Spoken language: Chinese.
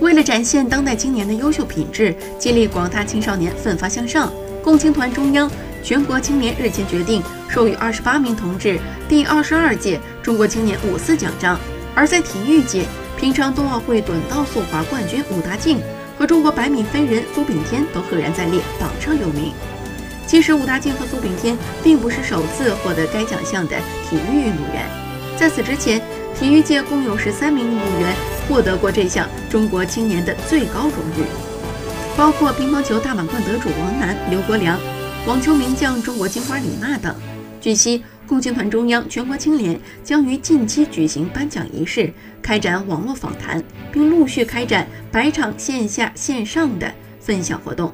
为了展现当代青年的优秀品质，激励广大青少年奋发向上，共青团中央、全国青年日前决定授予二十八名同志第二十二届中国青年五四奖章。而在体育界，平昌冬奥会短道速滑冠军武大靖和中国百米飞人苏炳添都赫然在列，榜上有名。其实，武大靖和苏炳添并不是首次获得该奖项的体育运动员，在此之前，体育界共有十三名运动员获得过这项中国青年的最高荣誉，包括乒乓球大满贯得主王楠、刘国梁，网球名将中国金花李娜等。据悉，共青团中央、全国青联将于近期举行颁奖仪式，开展网络访谈，并陆续开展百场线下线上的分享活动。